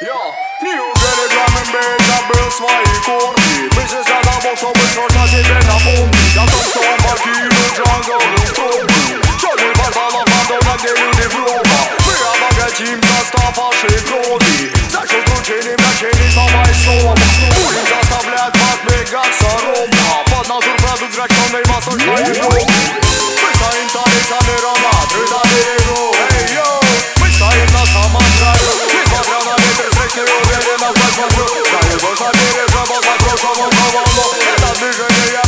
Ja, ni gjorde reklamen bästa bröst var ikon Business out of box och besvars av sin vända form Jag som står en markyr och Johns och en tom Kör nu fast alla fandorna till utifrån Flera dagar Jimsa staffar sig från i Särskilt stor tjening med tjening som var i sov Olika stablät fast med gaxar om Fastnar surfrädd och dräkt som nej, man står kvar i blom vamos, vamos, vamos. Esta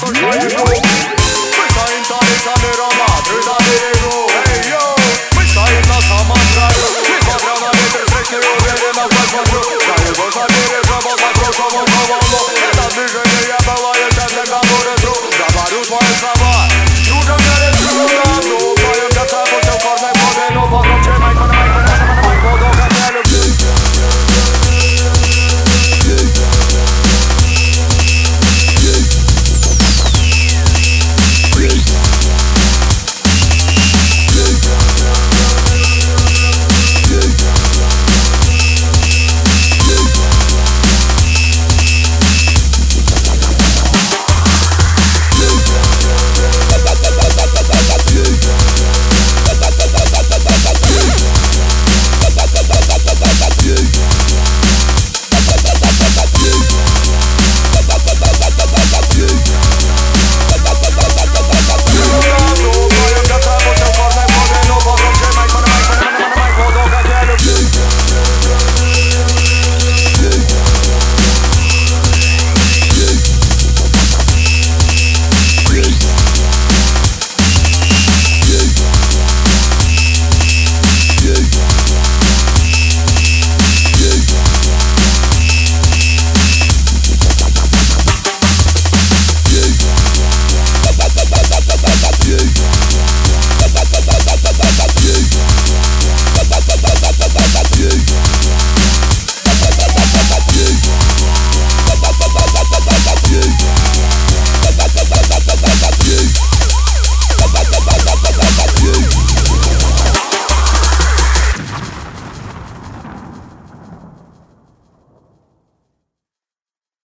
double